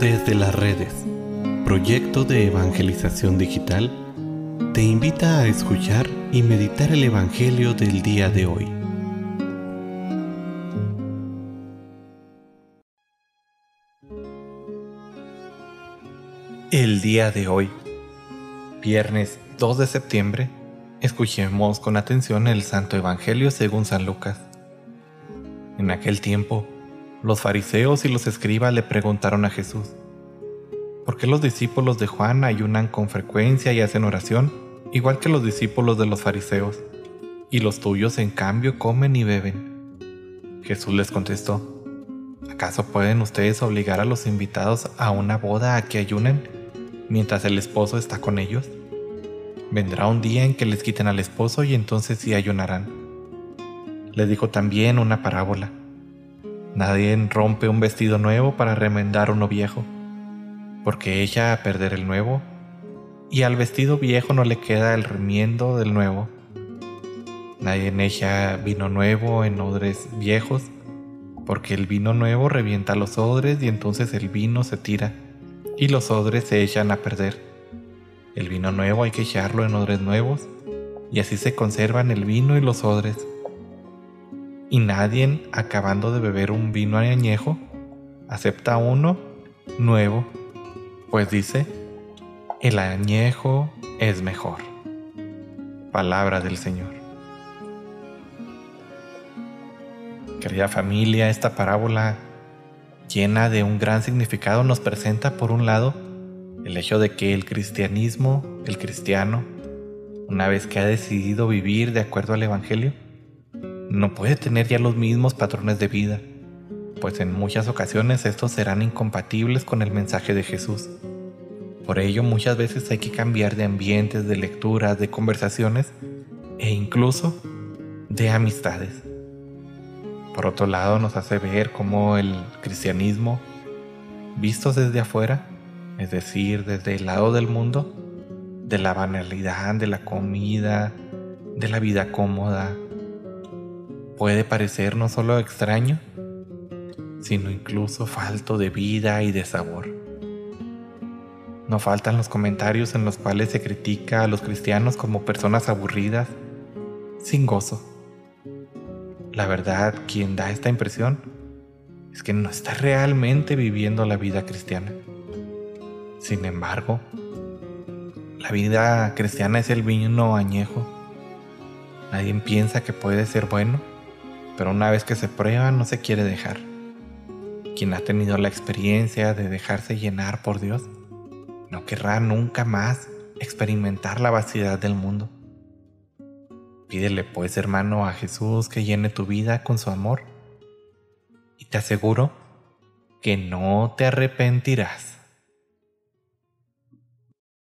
Desde las redes, proyecto de evangelización digital, te invita a escuchar y meditar el Evangelio del día de hoy. El día de hoy, viernes 2 de septiembre, escuchemos con atención el Santo Evangelio según San Lucas. En aquel tiempo, los fariseos y los escribas le preguntaron a Jesús, ¿por qué los discípulos de Juan ayunan con frecuencia y hacen oración, igual que los discípulos de los fariseos, y los tuyos en cambio comen y beben? Jesús les contestó, ¿acaso pueden ustedes obligar a los invitados a una boda a que ayunen mientras el esposo está con ellos? Vendrá un día en que les quiten al esposo y entonces sí ayunarán. Le dijo también una parábola Nadie rompe un vestido nuevo para remendar uno viejo, porque ella a perder el nuevo, y al vestido viejo no le queda el remiendo del nuevo. Nadie echa vino nuevo en odres viejos, porque el vino nuevo revienta los odres y entonces el vino se tira, y los odres se echan a perder. El vino nuevo hay que echarlo en odres nuevos, y así se conservan el vino y los odres y nadie, acabando de beber un vino añejo, acepta uno nuevo, pues dice, el añejo es mejor. Palabra del Señor. Querida familia, esta parábola llena de un gran significado nos presenta por un lado el hecho de que el cristianismo, el cristiano, una vez que ha decidido vivir de acuerdo al Evangelio, no puede tener ya los mismos patrones de vida, pues en muchas ocasiones estos serán incompatibles con el mensaje de Jesús. Por ello muchas veces hay que cambiar de ambientes, de lecturas, de conversaciones e incluso de amistades. Por otro lado nos hace ver cómo el cristianismo, visto desde afuera, es decir, desde el lado del mundo, de la banalidad, de la comida, de la vida cómoda, puede parecer no solo extraño, sino incluso falto de vida y de sabor. No faltan los comentarios en los cuales se critica a los cristianos como personas aburridas, sin gozo. La verdad, quien da esta impresión es que no está realmente viviendo la vida cristiana. Sin embargo, la vida cristiana es el vino añejo. Nadie piensa que puede ser bueno pero una vez que se prueba no se quiere dejar. Quien ha tenido la experiencia de dejarse llenar por Dios, no querrá nunca más experimentar la vaciedad del mundo. Pídele pues, hermano, a Jesús que llene tu vida con su amor y te aseguro que no te arrepentirás.